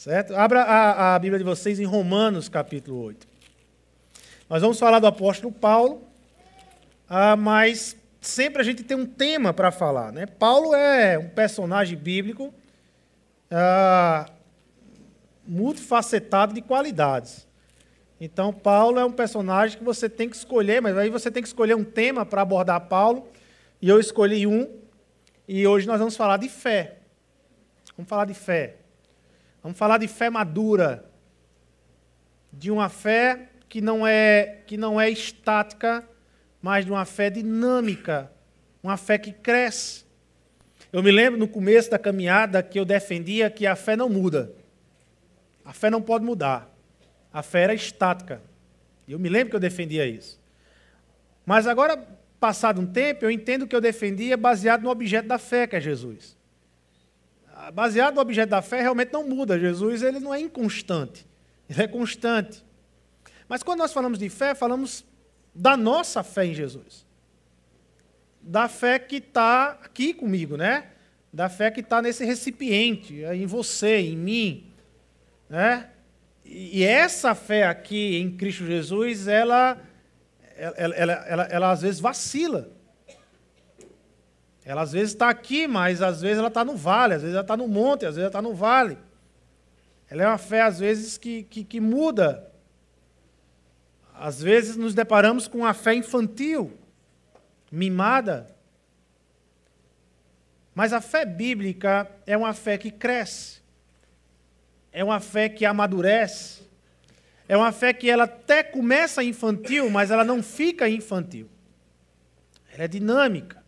Certo? Abra a, a Bíblia de vocês em Romanos, capítulo 8. Nós vamos falar do apóstolo Paulo, ah, mas sempre a gente tem um tema para falar. Né? Paulo é um personagem bíblico ah, multifacetado de qualidades. Então, Paulo é um personagem que você tem que escolher, mas aí você tem que escolher um tema para abordar Paulo, e eu escolhi um, e hoje nós vamos falar de fé. Vamos falar de fé. Vamos falar de fé madura, de uma fé que não é que não é estática, mas de uma fé dinâmica, uma fé que cresce. Eu me lembro no começo da caminhada que eu defendia que a fé não muda. A fé não pode mudar. A fé era estática. Eu me lembro que eu defendia isso. Mas agora, passado um tempo, eu entendo que eu defendia baseado no objeto da fé, que é Jesus baseado no objeto da fé, realmente não muda. Jesus ele não é inconstante, ele é constante. Mas quando nós falamos de fé, falamos da nossa fé em Jesus. Da fé que está aqui comigo, né? Da fé que está nesse recipiente, em você, em mim. Né? E essa fé aqui em Cristo Jesus, ela, ela, ela, ela, ela às vezes vacila. Ela às vezes está aqui, mas às vezes ela está no vale, às vezes ela está no monte, às vezes ela está no vale. Ela é uma fé, às vezes, que, que, que muda. Às vezes nos deparamos com uma fé infantil, mimada. Mas a fé bíblica é uma fé que cresce, é uma fé que amadurece, é uma fé que ela até começa infantil, mas ela não fica infantil. Ela é dinâmica.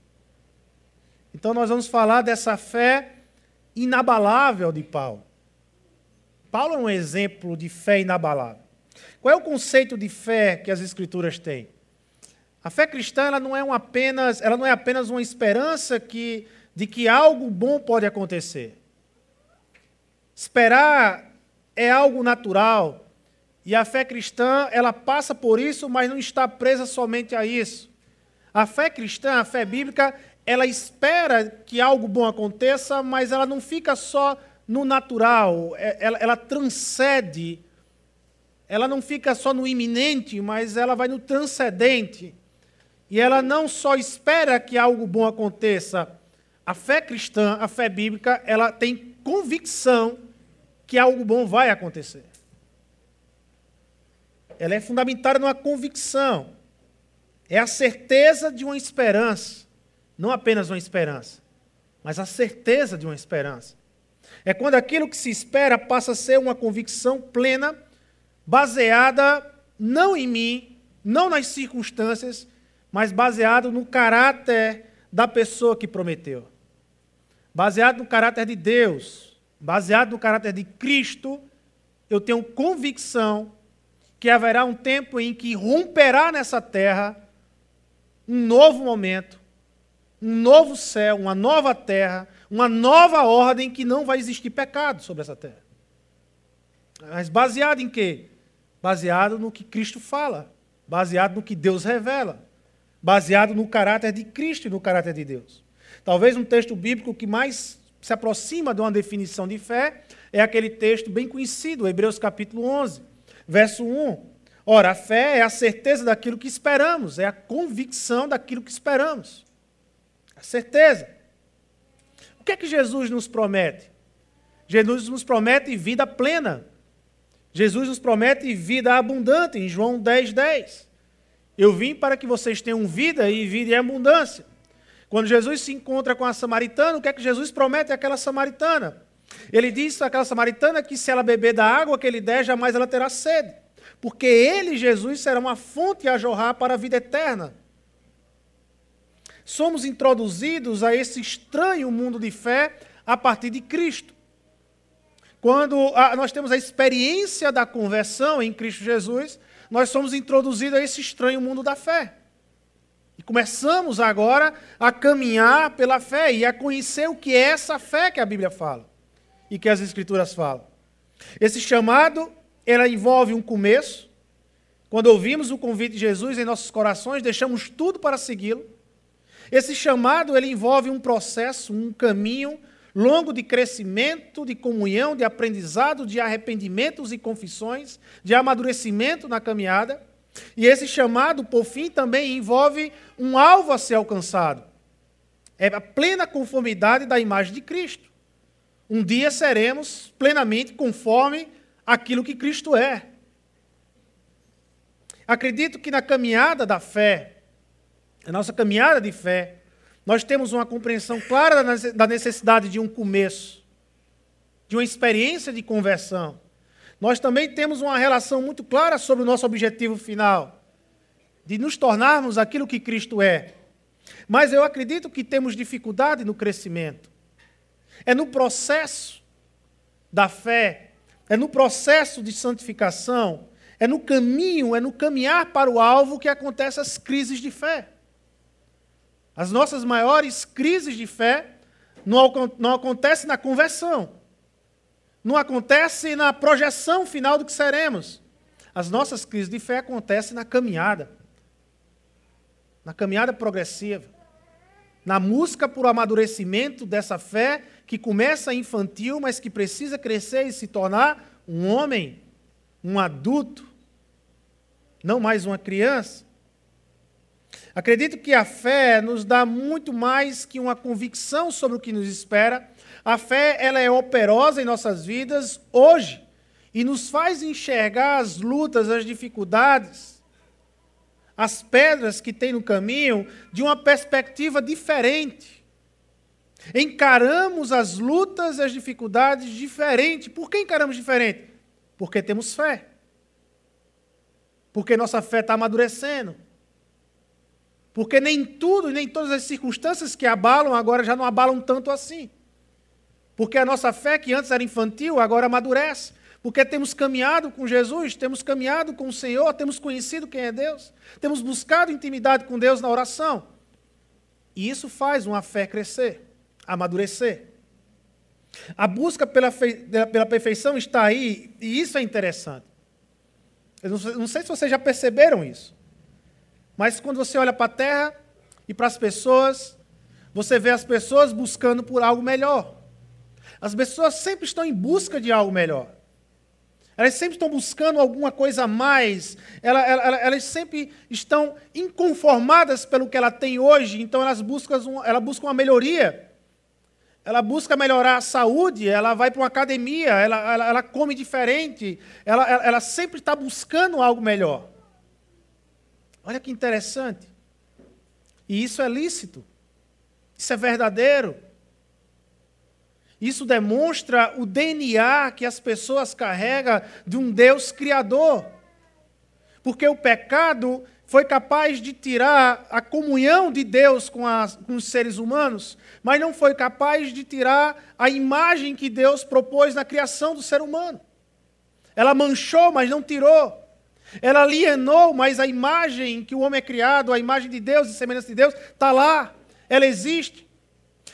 Então nós vamos falar dessa fé inabalável de Paulo. Paulo é um exemplo de fé inabalável. Qual é o conceito de fé que as escrituras têm? A fé cristã ela não é um apenas, ela não é apenas uma esperança que, de que algo bom pode acontecer. Esperar é algo natural. E a fé cristã, ela passa por isso, mas não está presa somente a isso. A fé cristã, a fé bíblica, ela espera que algo bom aconteça, mas ela não fica só no natural, é, ela, ela transcende. Ela não fica só no iminente, mas ela vai no transcendente. E ela não só espera que algo bom aconteça. A fé cristã, a fé bíblica, ela tem convicção que algo bom vai acontecer. Ela é fundamentada numa convicção. É a certeza de uma esperança. Não apenas uma esperança, mas a certeza de uma esperança. É quando aquilo que se espera passa a ser uma convicção plena, baseada não em mim, não nas circunstâncias, mas baseado no caráter da pessoa que prometeu. Baseado no caráter de Deus, baseado no caráter de Cristo, eu tenho convicção que haverá um tempo em que romperá nessa terra um novo momento, um novo céu, uma nova terra, uma nova ordem que não vai existir pecado sobre essa terra. Mas baseado em quê? Baseado no que Cristo fala, baseado no que Deus revela, baseado no caráter de Cristo e no caráter de Deus. Talvez um texto bíblico que mais se aproxima de uma definição de fé é aquele texto bem conhecido, Hebreus capítulo 11, verso 1. Ora, a fé é a certeza daquilo que esperamos, é a convicção daquilo que esperamos. Certeza. O que é que Jesus nos promete? Jesus nos promete vida plena. Jesus nos promete vida abundante, em João 10, 10. Eu vim para que vocês tenham vida e vida em abundância. Quando Jesus se encontra com a samaritana, o que é que Jesus promete àquela samaritana? Ele diz àquela samaritana que se ela beber da água que ele der, jamais ela terá sede. Porque ele, Jesus, será uma fonte a jorrar para a vida eterna somos introduzidos a esse estranho mundo de fé a partir de Cristo. Quando nós temos a experiência da conversão em Cristo Jesus, nós somos introduzidos a esse estranho mundo da fé. E começamos agora a caminhar pela fé e a conhecer o que é essa fé que a Bíblia fala e que as Escrituras falam. Esse chamado, ela envolve um começo. Quando ouvimos o convite de Jesus em nossos corações, deixamos tudo para segui-lo. Esse chamado ele envolve um processo, um caminho longo de crescimento, de comunhão, de aprendizado, de arrependimentos e confissões, de amadurecimento na caminhada. E esse chamado, por fim, também envolve um alvo a ser alcançado. É a plena conformidade da imagem de Cristo. Um dia seremos plenamente conforme aquilo que Cristo é. Acredito que na caminhada da fé, a nossa caminhada de fé, nós temos uma compreensão clara da necessidade de um começo, de uma experiência de conversão. Nós também temos uma relação muito clara sobre o nosso objetivo final, de nos tornarmos aquilo que Cristo é. Mas eu acredito que temos dificuldade no crescimento. É no processo da fé, é no processo de santificação, é no caminho, é no caminhar para o alvo que acontecem as crises de fé. As nossas maiores crises de fé não, não acontecem na conversão, não acontece na projeção final do que seremos. As nossas crises de fé acontecem na caminhada, na caminhada progressiva, na busca por amadurecimento dessa fé que começa infantil, mas que precisa crescer e se tornar um homem, um adulto, não mais uma criança. Acredito que a fé nos dá muito mais que uma convicção sobre o que nos espera. A fé ela é operosa em nossas vidas hoje e nos faz enxergar as lutas, as dificuldades, as pedras que tem no caminho de uma perspectiva diferente. Encaramos as lutas as dificuldades diferente. Por que encaramos diferente? Porque temos fé. Porque nossa fé está amadurecendo. Porque nem tudo, nem todas as circunstâncias que abalam agora já não abalam tanto assim. Porque a nossa fé, que antes era infantil, agora amadurece. Porque temos caminhado com Jesus, temos caminhado com o Senhor, temos conhecido quem é Deus, temos buscado intimidade com Deus na oração. E isso faz uma fé crescer, amadurecer. A busca pela, pela perfeição está aí, e isso é interessante. Eu não sei se vocês já perceberam isso. Mas quando você olha para a terra e para as pessoas, você vê as pessoas buscando por algo melhor. As pessoas sempre estão em busca de algo melhor. Elas sempre estão buscando alguma coisa a mais. Elas, elas, elas, sempre estão inconformadas pelo que ela tem hoje, então elas buscam, elas buscam uma melhoria. Ela busca melhorar a saúde, ela vai para uma academia, ela, ela, ela come diferente, ela, ela sempre está buscando algo melhor. Olha que interessante. E isso é lícito. Isso é verdadeiro. Isso demonstra o DNA que as pessoas carregam de um Deus criador. Porque o pecado foi capaz de tirar a comunhão de Deus com, as, com, os seres humanos, mas não foi capaz de tirar a imagem que Deus propôs na criação do ser humano. Ela manchou, mas não tirou. Ela alienou, mas a imagem que o homem é criado, a imagem de Deus e semelhança de Deus, está lá. Ela existe.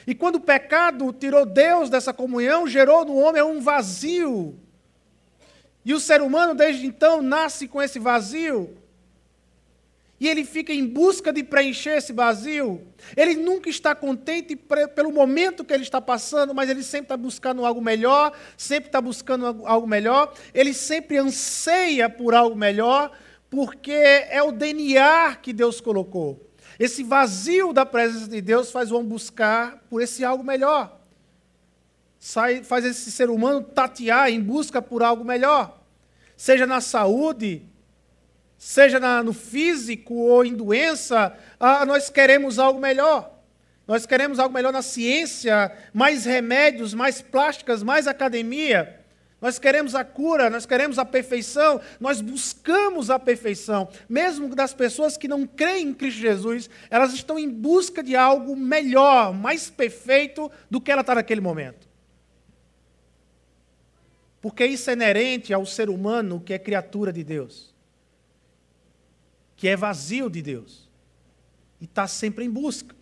E quando o pecado tirou Deus dessa comunhão, gerou no homem um vazio. E o ser humano, desde então, nasce com esse vazio. E ele fica em busca de preencher esse vazio. Ele nunca está contente pelo momento que ele está passando, mas ele sempre está buscando algo melhor, sempre está buscando algo melhor. Ele sempre anseia por algo melhor, porque é o DNA que Deus colocou. Esse vazio da presença de Deus faz o homem buscar por esse algo melhor. Sai, faz esse ser humano tatear em busca por algo melhor. Seja na saúde, seja na, no físico ou em doença, ah, nós queremos algo melhor. Nós queremos algo melhor na ciência, mais remédios, mais plásticas, mais academia. Nós queremos a cura, nós queremos a perfeição, nós buscamos a perfeição. Mesmo das pessoas que não creem em Cristo Jesus, elas estão em busca de algo melhor, mais perfeito do que ela está naquele momento. Porque isso é inerente ao ser humano que é criatura de Deus que é vazio de Deus e está sempre em busca.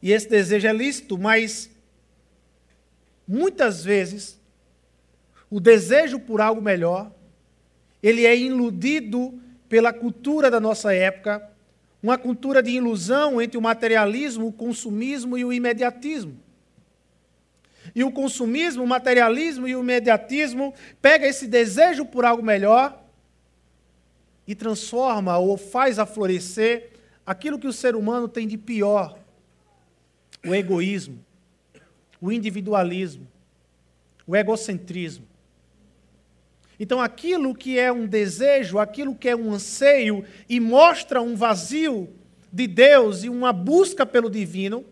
E esse desejo é lícito, mas muitas vezes o desejo por algo melhor, ele é iludido pela cultura da nossa época, uma cultura de ilusão entre o materialismo, o consumismo e o imediatismo. e o consumismo, o materialismo e o imediatismo pega esse desejo por algo melhor e transforma ou faz aflorescer aquilo que o ser humano tem de pior: o egoísmo, o individualismo, o egocentrismo. Então, aquilo que é um desejo, aquilo que é um anseio e mostra um vazio de Deus e uma busca pelo divino,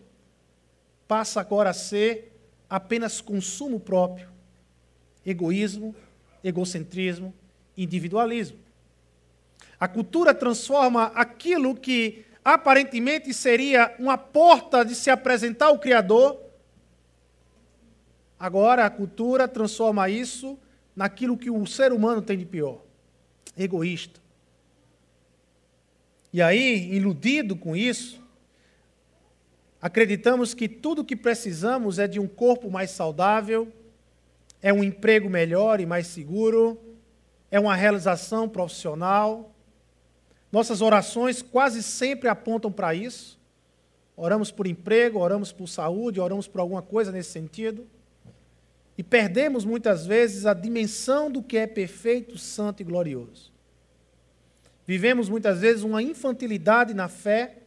passa agora a ser apenas consumo próprio, egoísmo, egocentrismo, individualismo. A cultura transforma aquilo que aparentemente seria uma porta de se apresentar ao Criador. Agora a cultura transforma isso naquilo que o ser humano tem de pior: egoísta. E aí, iludido com isso, acreditamos que tudo o que precisamos é de um corpo mais saudável, é um emprego melhor e mais seguro, é uma realização profissional, nossas orações quase sempre apontam para isso. Oramos por emprego, oramos por saúde, oramos por alguma coisa nesse sentido. E perdemos muitas vezes a dimensão do que é perfeito, santo e glorioso. Vivemos muitas vezes uma infantilidade na fé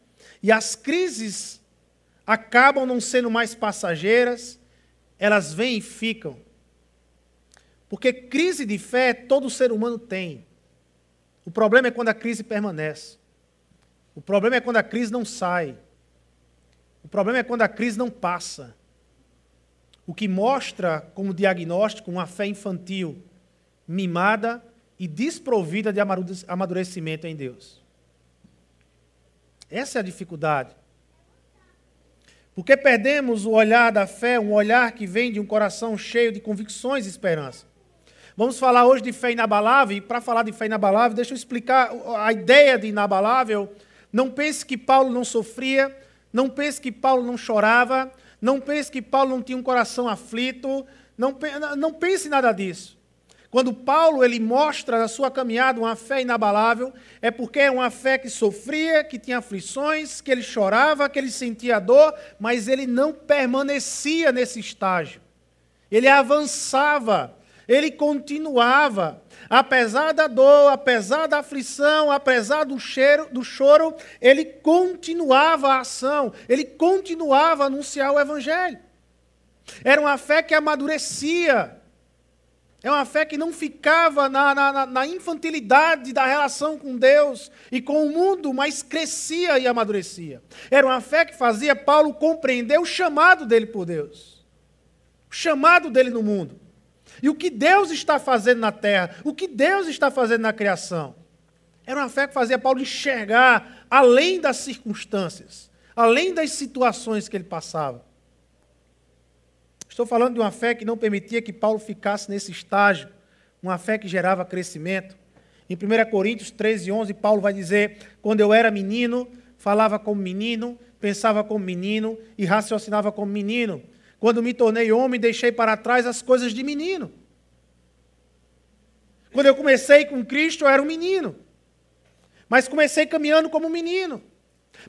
e as crises acabam não sendo mais passageiras, elas vêm e ficam. Porque crise de fé todo ser humano tem. O problema é quando a crise permanece. O problema é quando a crise não sai. O problema é quando a crise não passa. O que mostra como diagnóstico uma fé infantil, mimada e desprovida de amadurecimento em Deus. Essa é a dificuldade. Porque perdemos o olhar da fé, um olhar que vem de um coração cheio de convicções e esperança. Vamos falar hoje de fé inabalável, e para falar de fé inabalável, deixa eu explicar a ideia de inabalável. Não pense que Paulo não sofria, não pense que Paulo não chorava, não pense que Paulo não tinha um coração aflito, não, não pense nada disso. Quando Paulo ele mostra na sua caminhada uma fé inabalável, é porque é uma fé que sofria, que tinha aflições, que ele chorava, que ele sentia dor, mas ele não permanecia nesse estágio. Ele avançava, ele continuava, apesar da dor, apesar da aflição, apesar do, cheiro, do choro, ele continuava a ação, ele continuava a anunciar o Evangelho. Era uma fé que amadurecia. É uma fé que não ficava na, na, na, infantilidade da relação com Deus e com o mundo, mas crescia e amadurecia. Era uma fé que fazia Paulo compreender o chamado dele por Deus, o chamado dele no mundo. E o que Deus está fazendo na terra, o que Deus está fazendo na criação. Era uma fé que fazia Paulo enxergar além das circunstâncias, além das situações que ele passava. Estou falando de uma fé que não permitia que Paulo ficasse nesse estágio, uma fé que gerava crescimento. Em 1 Coríntios 13, 11, Paulo vai dizer: Quando eu era menino, falava como menino, pensava como menino e raciocinava como menino. Quando me tornei homem, deixei para trás as coisas de menino. Quando eu comecei com Cristo, eu era um menino. Mas comecei caminhando como menino.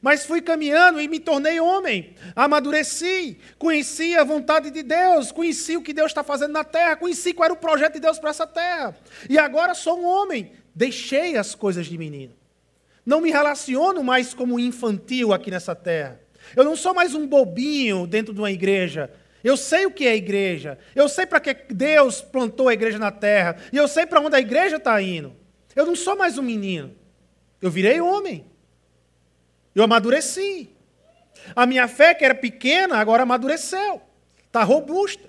Mas fui caminhando e me tornei homem. Amadureci, conheci a vontade de Deus, conheci o que Deus está fazendo na terra, conheci qual era o projeto de Deus para essa terra. E agora sou um homem. Deixei as coisas de menino. Não me relaciono mais como infantil aqui nessa terra. Eu não sou mais um bobinho dentro de uma igreja. Eu sei o que é igreja. Eu sei para que Deus plantou a igreja na terra. E eu sei para onde a igreja está indo. Eu não sou mais um menino. Eu virei homem. Eu amadureci. A minha fé, que era pequena, agora amadureceu. Está robusta.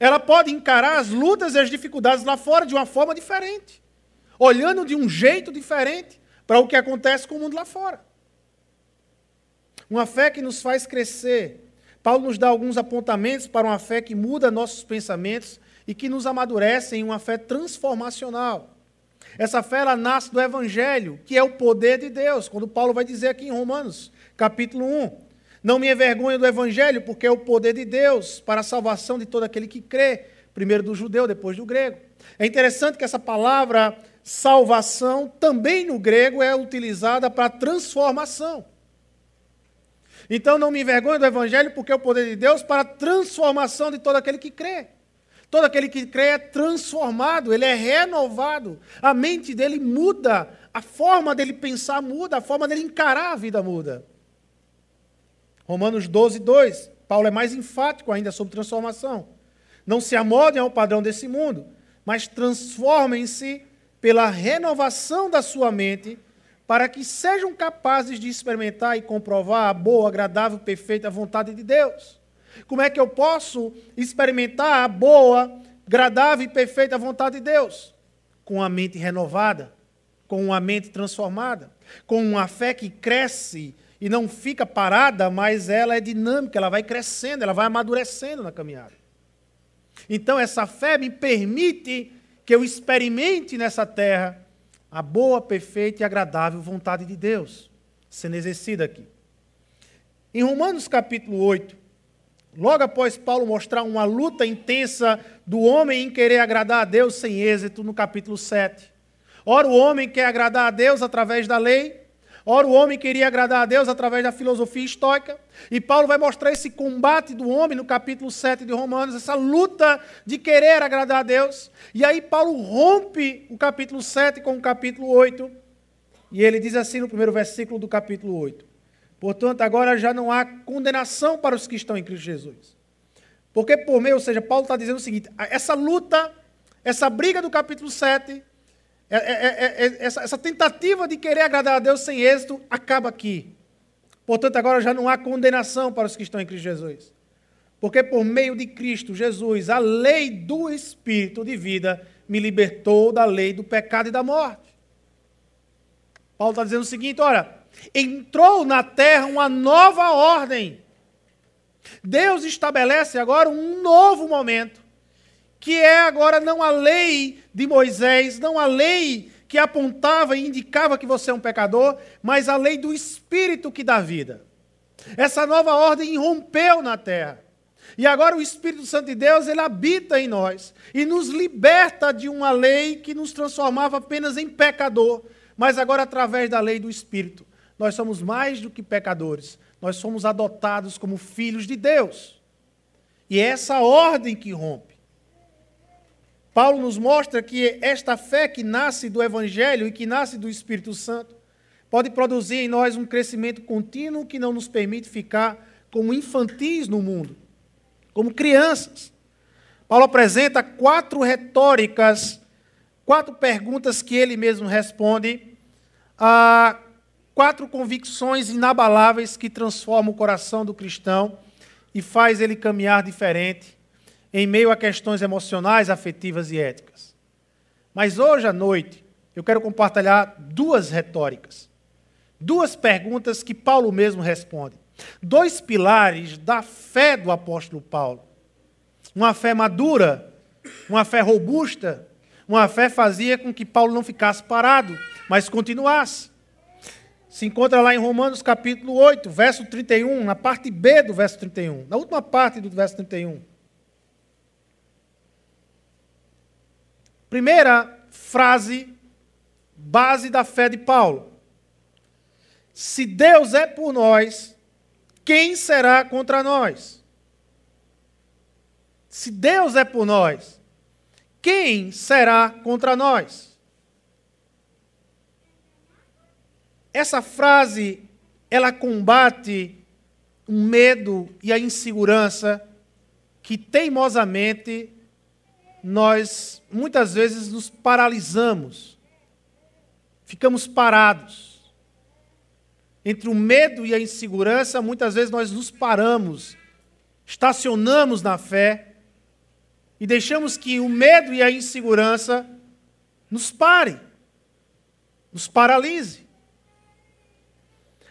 Ela pode encarar as lutas e as dificuldades lá fora de uma forma diferente. Olhando de um jeito diferente para o que acontece com o mundo lá fora. Uma fé que nos faz crescer Paulo nos dá alguns apontamentos para uma fé que muda nossos pensamentos e que nos amadurece em uma fé transformacional. Essa fé ela nasce do Evangelho, que é o poder de Deus, quando Paulo vai dizer aqui em Romanos, capítulo 1. Não me envergonho do Evangelho, porque é o poder de Deus para a salvação de todo aquele que crê, primeiro do judeu, depois do grego. É interessante que essa palavra salvação, também no grego, é utilizada para transformação. Então não me envergonho do Evangelho, porque é o poder de Deus para a transformação de todo aquele que crê. Todo aquele que crê é transformado, ele é renovado. A mente dele muda, a forma dele pensar muda, a forma dele encarar a vida muda. Romanos 12, 2. Paulo é mais enfático ainda sobre transformação. Não se amodem ao padrão desse mundo, mas transformem-se pela renovação da sua mente, para que sejam capazes de experimentar e comprovar a boa, agradável, perfeita vontade de Deus. Como é que eu posso experimentar a boa, agradável e perfeita vontade de Deus? Com a mente renovada, com uma mente transformada, com uma fé que cresce e não fica parada, mas ela é dinâmica, ela vai crescendo, ela vai amadurecendo na caminhada. Então, essa fé me permite que eu experimente nessa terra a boa, perfeita e agradável vontade de Deus, sendo exercida aqui. Em Romanos capítulo 8, logo após Paulo mostrar uma luta intensa do homem em querer agradar a Deus sem êxito, no capítulo 7. Ora, o homem quer agradar a Deus através da lei, Ora, o homem queria agradar a Deus através da filosofia estoica, e Paulo vai mostrar esse combate do homem no capítulo 7 de Romanos, essa luta de querer agradar a Deus. E aí Paulo rompe o capítulo 7 com o capítulo 8, e ele diz assim no primeiro versículo do capítulo 8: Portanto, agora já não há condenação para os que estão em Cristo Jesus. Porque por meio, ou seja, Paulo está dizendo o seguinte: essa luta, essa briga do capítulo 7, é, é, é, essa, essa tentativa de querer agradar a Deus sem êxito acaba aqui. Portanto, agora já não há condenação para os que estão em Cristo Jesus. Porque por meio de Cristo Jesus, a lei do Espírito de vida me libertou da lei do pecado e da morte. Paulo está dizendo o seguinte: olha, entrou na terra uma nova ordem. Deus estabelece agora um novo momento que é agora não a lei de Moisés, não a lei que apontava e indicava que você é um pecador, mas a lei do Espírito que dá vida. Essa nova ordem irrompeu na terra. E agora o Espírito Santo de Deus, ele habita em nós e nos liberta de uma lei que nos transformava apenas em pecador, mas agora através da lei do Espírito. Nós somos mais do que pecadores, nós somos adotados como filhos de Deus. E é essa ordem que rompe. Paulo nos mostra que esta fé que nasce do Evangelho e que nasce do Espírito Santo pode produzir em nós um crescimento contínuo que não nos permite ficar como infantis no mundo, como crianças. Paulo apresenta quatro retóricas, quatro perguntas que ele mesmo responde, a quatro convicções inabaláveis que transformam o coração do cristão e faz ele caminhar diferente em meio a questões emocionais, afetivas e éticas. Mas hoje à noite, eu quero compartilhar duas retóricas, duas perguntas que Paulo mesmo responde. Dois pilares da fé do apóstolo Paulo. Uma fé madura, uma fé robusta, uma fé fazia com que Paulo não ficasse parado, mas continuasse. Se encontra lá em Romanos capítulo 8, verso 31, na parte B do verso 31, na última parte do verso 31. Primeira frase, base da fé de Paulo. Se Deus é por nós, quem será contra nós? Se Deus é por nós, quem será contra nós? Essa frase, ela combate o medo e a insegurança que teimosamente nós muitas vezes nos paralisamos, ficamos parados. Entre o medo e a insegurança, muitas vezes nós nos paramos, estacionamos na fé e deixamos que o medo e a insegurança nos pare, nos paralise.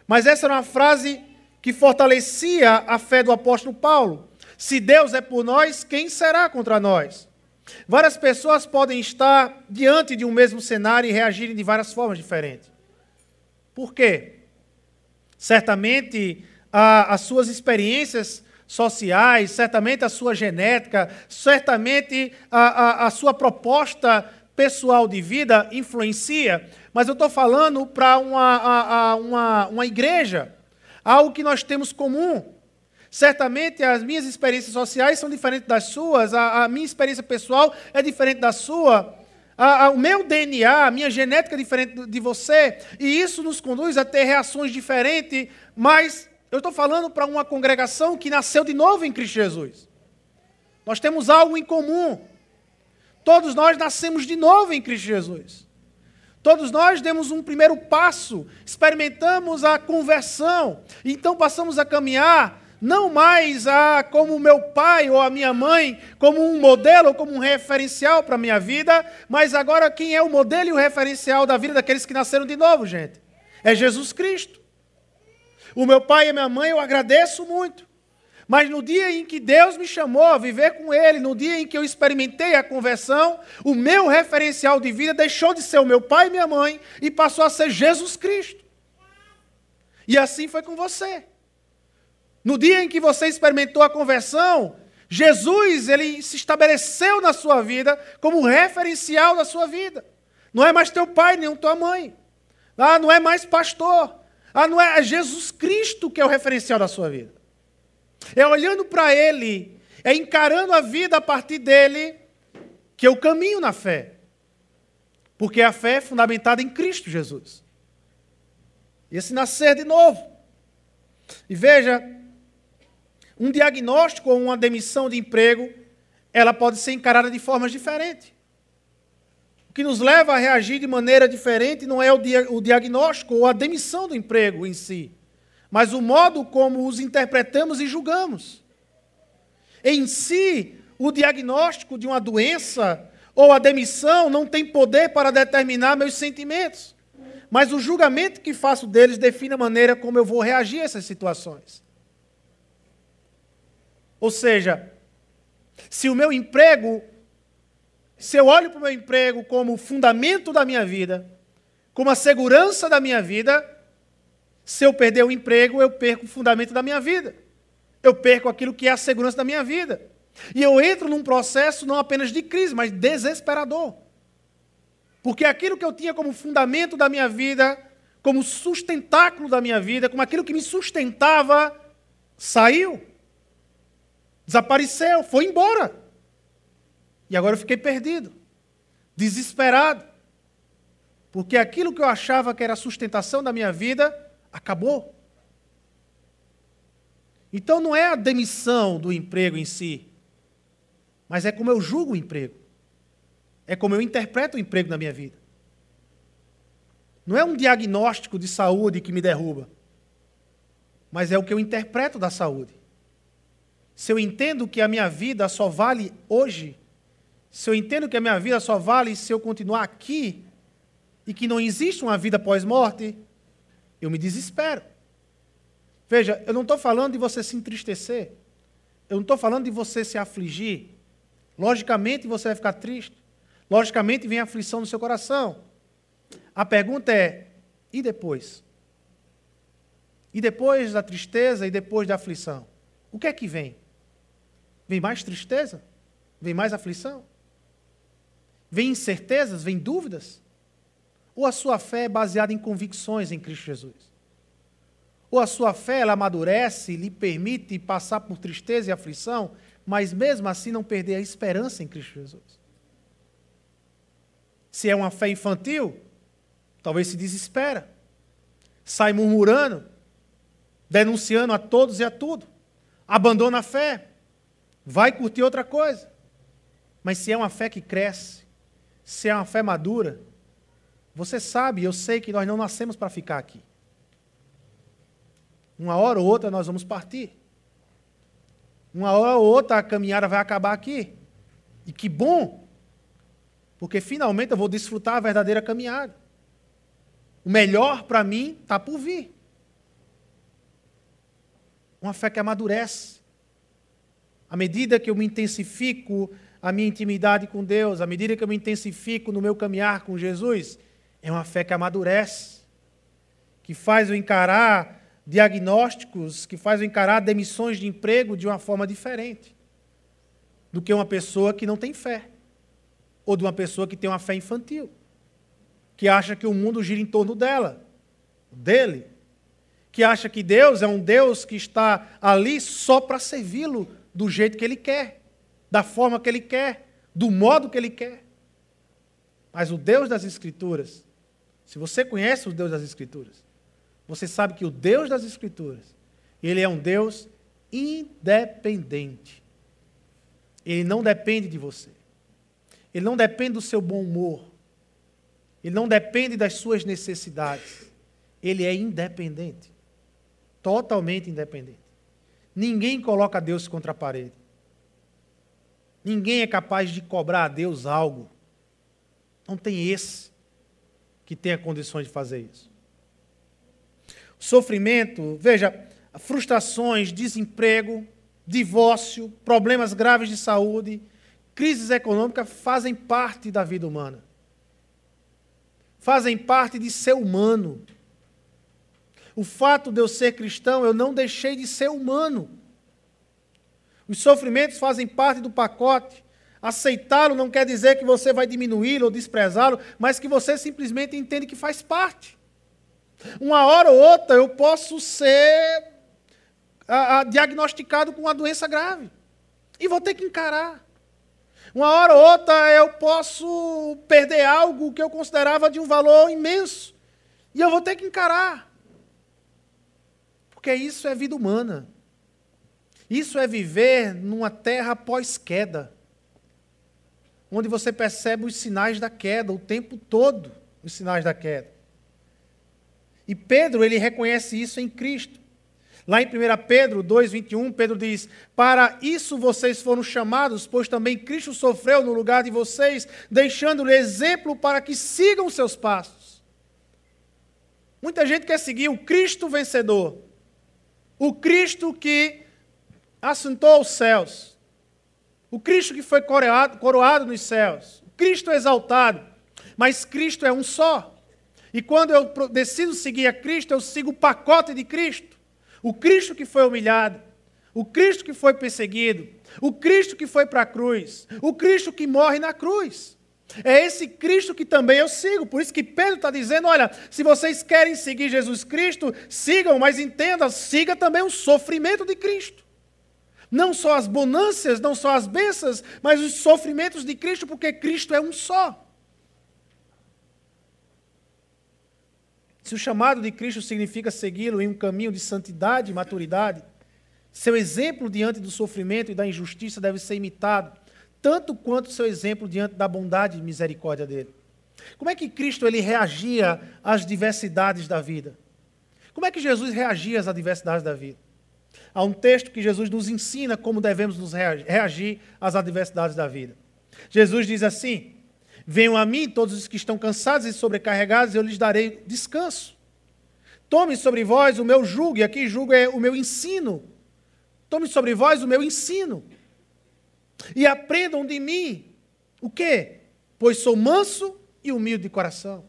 Mas essa era uma frase que fortalecia a fé do apóstolo Paulo. Se Deus é por nós, quem será contra nós? Várias pessoas podem estar diante de um mesmo cenário e reagirem de várias formas diferentes. Por quê? Certamente a, as suas experiências sociais, certamente a sua genética, certamente a, a, a sua proposta pessoal de vida influencia, mas eu estou falando para uma, uma, uma igreja. algo que nós temos comum. Certamente as minhas experiências sociais são diferentes das suas, a, a minha experiência pessoal é diferente da sua, a, a, o meu DNA, a minha genética é diferente de você, e isso nos conduz a ter reações diferentes, mas eu estou falando para uma congregação que nasceu de novo em Cristo Jesus. Nós temos algo em comum. Todos nós nascemos de novo em Cristo Jesus. Todos nós demos um primeiro passo, experimentamos a conversão, então passamos a caminhar não mais a como meu pai ou a minha mãe, como um modelo como um referencial para a minha vida, mas agora quem é o modelo e o referencial da vida daqueles que nasceram de novo, gente? É Jesus Cristo. O meu pai e a minha mãe eu agradeço muito. Mas no dia em que Deus me chamou a viver com Ele, no dia em que eu experimentei a conversão, o meu referencial de vida deixou de ser o meu pai e minha mãe e passou a ser Jesus Cristo. E assim foi com você. No dia em que você experimentou a conversão, Jesus ele se estabeleceu na sua vida como referencial da sua vida. Não é mais teu pai nem tua mãe. Ah, não é mais pastor. Ah, não é, é Jesus Cristo que é o referencial da sua vida. É olhando para Ele, é encarando a vida a partir dele, que eu caminho na fé. Porque a fé é fundamentada em Cristo Jesus. Esse nascer de novo. E veja, um diagnóstico ou uma demissão de emprego, ela pode ser encarada de formas diferentes. O que nos leva a reagir de maneira diferente não é o, dia, o diagnóstico ou a demissão do emprego em si mas o modo como os interpretamos e julgamos. Em si, o diagnóstico de uma doença ou a demissão não tem poder para determinar meus sentimentos, mas o julgamento que faço deles define a maneira como eu vou reagir a essas situações. Ou seja, se o meu emprego, se eu olho para o meu emprego como fundamento da minha vida, como a segurança da minha vida, se eu perder o emprego, eu perco o fundamento da minha vida. Eu perco aquilo que é a segurança da minha vida. E eu entro num processo não apenas de crise, mas desesperador. Porque aquilo que eu tinha como fundamento da minha vida, como sustentáculo da minha vida, como aquilo que me sustentava, saiu, desapareceu, foi embora. E agora eu fiquei perdido, desesperado. Porque aquilo que eu achava que era a sustentação da minha vida, Acabou. Então não é a demissão do emprego em si, mas é como eu julgo o emprego. É como eu interpreto o emprego na minha vida. Não é um diagnóstico de saúde que me derruba, mas é o que eu interpreto da saúde. Se eu entendo que a minha vida só vale hoje, se eu entendo que a minha vida só vale se eu continuar aqui, e que não existe uma vida pós-morte, eu me desespero. Veja, eu não estou falando de você se entristecer. Eu não estou falando de você se afligir. Logicamente você vai ficar triste. Logicamente vem aflição no seu coração. A pergunta é: e depois? E depois da tristeza e depois da aflição? O que é que vem? Vem mais tristeza? Vem mais aflição? Vem incertezas? Vem dúvidas? Ou a sua fé é baseada em convicções em Cristo Jesus? Ou a sua fé ela amadurece lhe permite passar por tristeza e aflição, mas mesmo assim não perder a esperança em Cristo Jesus? Se é uma fé infantil, talvez se desespera, sai murmurando, denunciando a todos e a tudo, abandona a fé, vai curtir outra coisa. Mas se é uma fé que cresce, se é uma fé madura, você sabe, eu sei que nós não nascemos para ficar aqui. Uma hora ou outra nós vamos partir. Uma hora ou outra a caminhada vai acabar aqui. E que bom! Porque finalmente eu vou desfrutar a verdadeira caminhada. O melhor para mim está por vir. Uma fé que amadurece. À medida que eu me intensifico a minha intimidade com Deus, à medida que eu me intensifico no meu caminhar com Jesus, é uma fé que amadurece, que faz eu encarar diagnósticos, que faz eu encarar demissões de emprego de uma forma diferente do que uma pessoa que não tem fé, ou de uma pessoa que tem uma fé infantil, que acha que o mundo gira em torno dela, dele, que acha que Deus é um Deus que está ali só para servi-lo do jeito que ele quer, da forma que ele quer, do modo que ele quer. Mas o Deus das Escrituras, se você conhece o Deus das Escrituras, você sabe que o Deus das Escrituras, ele é um Deus independente. Ele não depende de você. Ele não depende do seu bom humor. Ele não depende das suas necessidades. Ele é independente. Totalmente independente. Ninguém coloca Deus contra a parede. Ninguém é capaz de cobrar a Deus algo. Não tem esse que tenha condições de fazer isso. Sofrimento, veja, frustrações, desemprego, divórcio, problemas graves de saúde, crises econômicas fazem parte da vida humana. Fazem parte de ser humano. O fato de eu ser cristão, eu não deixei de ser humano. Os sofrimentos fazem parte do pacote. Aceitá-lo não quer dizer que você vai diminuí-lo ou desprezá-lo, mas que você simplesmente entende que faz parte. Uma hora ou outra eu posso ser a, a, diagnosticado com uma doença grave. E vou ter que encarar. Uma hora ou outra eu posso perder algo que eu considerava de um valor imenso. E eu vou ter que encarar. Porque isso é vida humana. Isso é viver numa terra pós-queda. Onde você percebe os sinais da queda, o tempo todo, os sinais da queda. E Pedro, ele reconhece isso em Cristo. Lá em 1 Pedro 2,21, Pedro diz: Para isso vocês foram chamados, pois também Cristo sofreu no lugar de vocês, deixando-lhe exemplo para que sigam seus passos. Muita gente quer seguir o Cristo vencedor, o Cristo que assentou os céus, o Cristo que foi coroado, coroado nos céus, o Cristo exaltado, mas Cristo é um só. E quando eu decido seguir a Cristo, eu sigo o pacote de Cristo. O Cristo que foi humilhado, o Cristo que foi perseguido, o Cristo que foi para a cruz, o Cristo que morre na cruz. É esse Cristo que também eu sigo. Por isso que Pedro está dizendo: olha, se vocês querem seguir Jesus Cristo, sigam, mas entenda, siga também o sofrimento de Cristo. Não só as bonâncias, não só as bênçãos, mas os sofrimentos de Cristo, porque Cristo é um só. Se o chamado de Cristo significa segui-lo em um caminho de santidade e maturidade, seu exemplo diante do sofrimento e da injustiça deve ser imitado, tanto quanto seu exemplo diante da bondade e misericórdia dele. Como é que Cristo ele reagia às diversidades da vida? Como é que Jesus reagia às adversidades da vida? Há um texto que Jesus nos ensina como devemos nos reagir às adversidades da vida. Jesus diz assim: Venham a mim todos os que estão cansados e sobrecarregados, eu lhes darei descanso. Tome sobre vós o meu jugo, e aqui jugo é o meu ensino. Tome sobre vós o meu ensino. E aprendam de mim o quê? Pois sou manso e humilde de coração.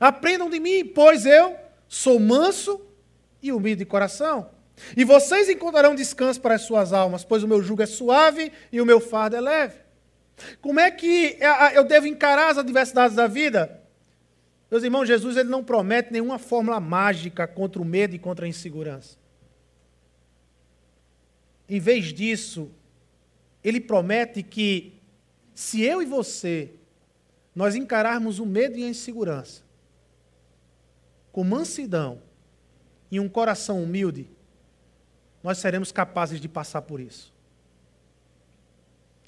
Aprendam de mim, pois eu sou manso e humilde de coração. E vocês encontrarão descanso para as suas almas, pois o meu jugo é suave e o meu fardo é leve. Como é que eu devo encarar as adversidades da vida? Meus irmãos, Jesus ele não promete nenhuma fórmula mágica contra o medo e contra a insegurança. Em vez disso, ele promete que se eu e você nós encararmos o medo e a insegurança com mansidão e um coração humilde, nós seremos capazes de passar por isso.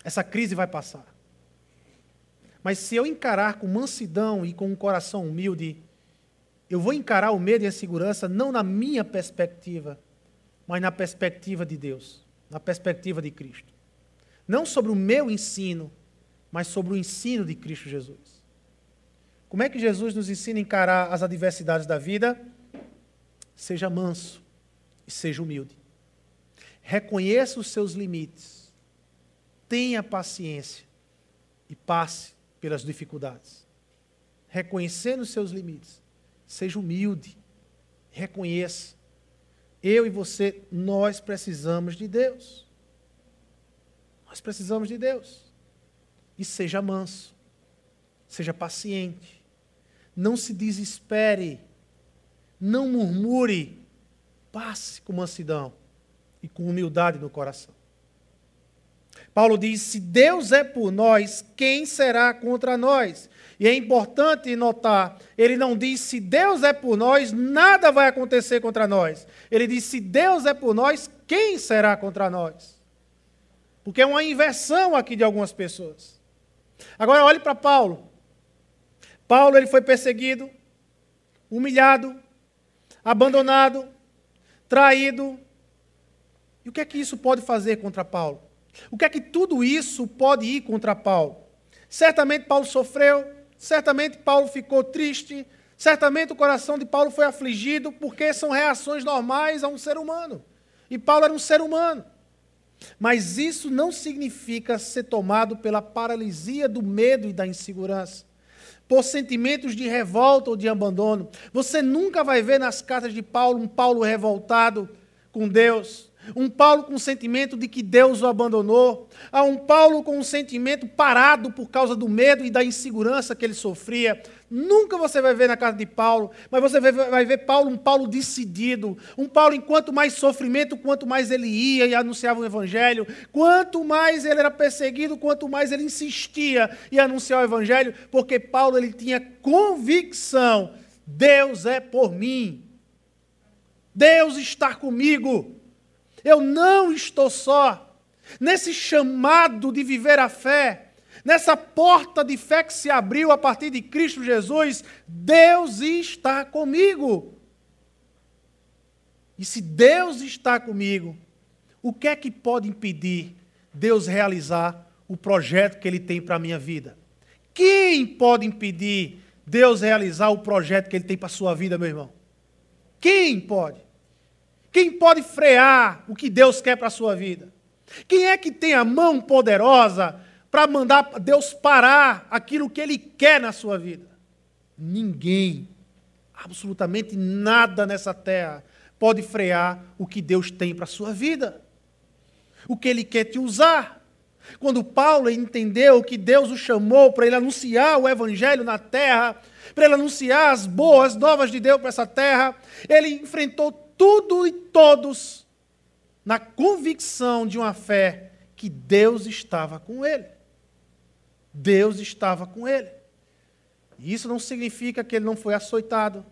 Essa crise vai passar. Mas se eu encarar com mansidão e com um coração humilde, eu vou encarar o medo e a insegurança não na minha perspectiva, mas na perspectiva de Deus, na perspectiva de Cristo. Não sobre o meu ensino, mas sobre o ensino de Cristo Jesus. Como é que Jesus nos ensina a encarar as adversidades da vida? Seja manso e seja humilde. Reconheça os seus limites tenha paciência e passe pelas dificuldades. Reconhecendo os seus limites. Seja humilde. Reconheça. Eu e você, nós precisamos de Deus. Nós precisamos de Deus. E seja manso. Seja paciente. Não se desespere. Não murmure. passe com mansidão e com humildade no coração. Paulo diz: se Deus é por nós, quem será contra nós? E é importante notar, ele não diz se Deus é por nós, nada vai acontecer contra nós. Ele diz: se Deus é por nós, quem será contra nós? Porque é uma inversão aqui de algumas pessoas. Agora olhe para Paulo. Paulo ele foi perseguido, humilhado, abandonado, traído. E o que é que isso pode fazer contra Paulo? O que é que tudo isso pode ir contra Paulo? Certamente Paulo sofreu, certamente Paulo ficou triste, certamente o coração de Paulo foi afligido, porque são reações normais a um ser humano. E Paulo era um ser humano. Mas isso não significa ser tomado pela paralisia do medo e da insegurança, por sentimentos de revolta ou de abandono. Você nunca vai ver nas cartas de Paulo um Paulo revoltado com Deus, um Paulo com o sentimento de que Deus o abandonou. Há um Paulo com um sentimento parado por causa do medo e da insegurança que ele sofria. Nunca você vai ver na casa de Paulo, mas você vai ver Paulo, um Paulo decidido. Um Paulo, enquanto mais sofrimento, quanto mais ele ia e anunciava o Evangelho, quanto mais ele era perseguido, quanto mais ele insistia em anunciar o Evangelho, porque Paulo ele tinha convicção: Deus é por mim. Deus está comigo. Eu não estou só. Nesse chamado de viver a fé, nessa porta de fé que se abriu a partir de Cristo Jesus, Deus está comigo. E se Deus está comigo, o que é que pode impedir Deus realizar o projeto que Ele tem para a minha vida? Quem pode impedir Deus realizar o projeto que Ele tem para a sua vida, meu irmão? Quem pode? Quem pode frear o que Deus quer para a sua vida? Quem é que tem a mão poderosa para mandar Deus parar aquilo que Ele quer na sua vida? Ninguém, absolutamente nada nessa terra pode frear o que Deus tem para a sua vida, o que Ele quer te usar. Quando Paulo entendeu que Deus o chamou para ele anunciar o Evangelho na terra, para ele anunciar as boas novas de Deus para essa terra, ele enfrentou tudo e todos na convicção de uma fé que Deus estava com ele. Deus estava com ele. Isso não significa que ele não foi açoitado.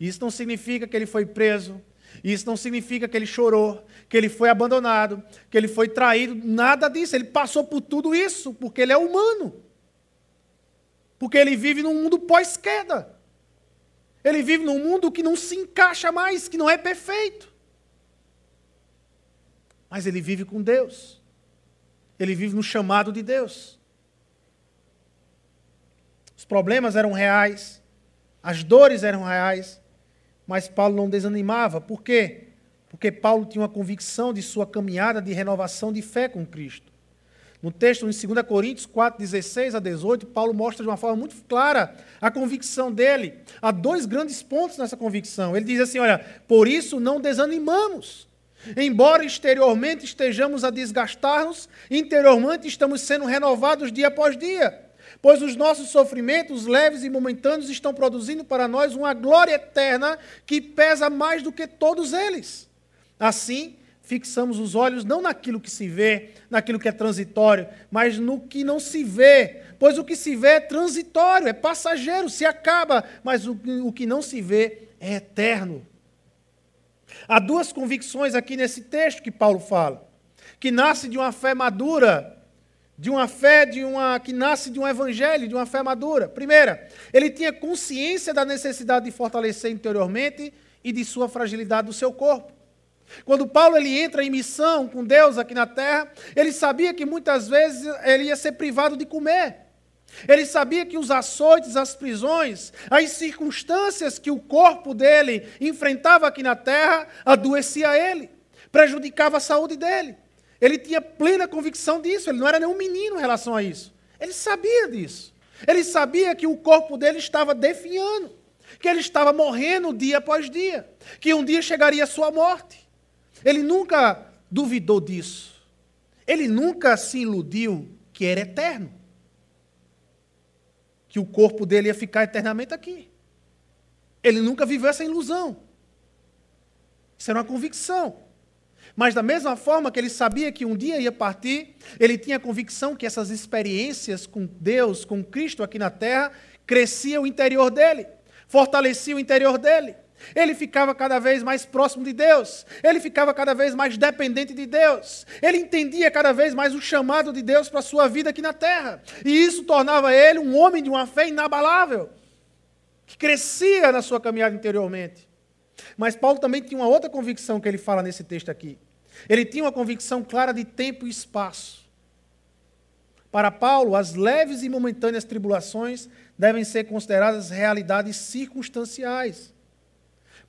Isso não significa que ele foi preso. Isso não significa que ele chorou, que ele foi abandonado, que ele foi traído. Nada disso. Ele passou por tudo isso porque ele é humano. Porque ele vive num mundo pós-queda. Ele vive num mundo que não se encaixa mais, que não é perfeito. Mas ele vive com Deus. Ele vive no chamado de Deus. Os problemas eram reais, as dores eram reais, mas Paulo não desanimava. Por quê? Porque Paulo tinha uma convicção de sua caminhada de renovação de fé com Cristo. No texto em 2 Coríntios 4, 16 a 18, Paulo mostra de uma forma muito clara a convicção dele. Há dois grandes pontos nessa convicção. Ele diz assim: olha, por isso não desanimamos. Embora exteriormente estejamos a desgastar-nos, interiormente estamos sendo renovados dia após dia. Pois os nossos sofrimentos leves e momentâneos estão produzindo para nós uma glória eterna que pesa mais do que todos eles. Assim, fixamos os olhos não naquilo que se vê, naquilo que é transitório, mas no que não se vê. Pois o que se vê é transitório, é passageiro, se acaba, mas o, o que não se vê é eterno. Há duas convicções aqui nesse texto que Paulo fala, que nasce de uma fé madura, de uma fé de uma que nasce de um evangelho, de uma fé madura. Primeira, ele tinha consciência da necessidade de fortalecer interiormente e de sua fragilidade do seu corpo. Quando Paulo ele entra em missão com Deus aqui na terra, ele sabia que muitas vezes ele ia ser privado de comer. Ele sabia que os açoites, as prisões, as circunstâncias que o corpo dele enfrentava aqui na terra adoecia ele, prejudicava a saúde dele. Ele tinha plena convicção disso, ele não era nenhum menino em relação a isso. Ele sabia disso. Ele sabia que o corpo dele estava definhando, que ele estava morrendo dia após dia, que um dia chegaria a sua morte. Ele nunca duvidou disso. Ele nunca se iludiu que era eterno. Que o corpo dele ia ficar eternamente aqui. Ele nunca viveu essa ilusão. Isso era uma convicção. Mas da mesma forma que ele sabia que um dia ia partir, ele tinha a convicção que essas experiências com Deus, com Cristo aqui na terra, crescia o interior dele, fortalecia o interior dele. Ele ficava cada vez mais próximo de Deus, ele ficava cada vez mais dependente de Deus, ele entendia cada vez mais o chamado de Deus para a sua vida aqui na terra, e isso tornava ele um homem de uma fé inabalável, que crescia na sua caminhada interiormente. Mas Paulo também tinha uma outra convicção que ele fala nesse texto aqui. Ele tinha uma convicção clara de tempo e espaço. Para Paulo, as leves e momentâneas tribulações devem ser consideradas realidades circunstanciais.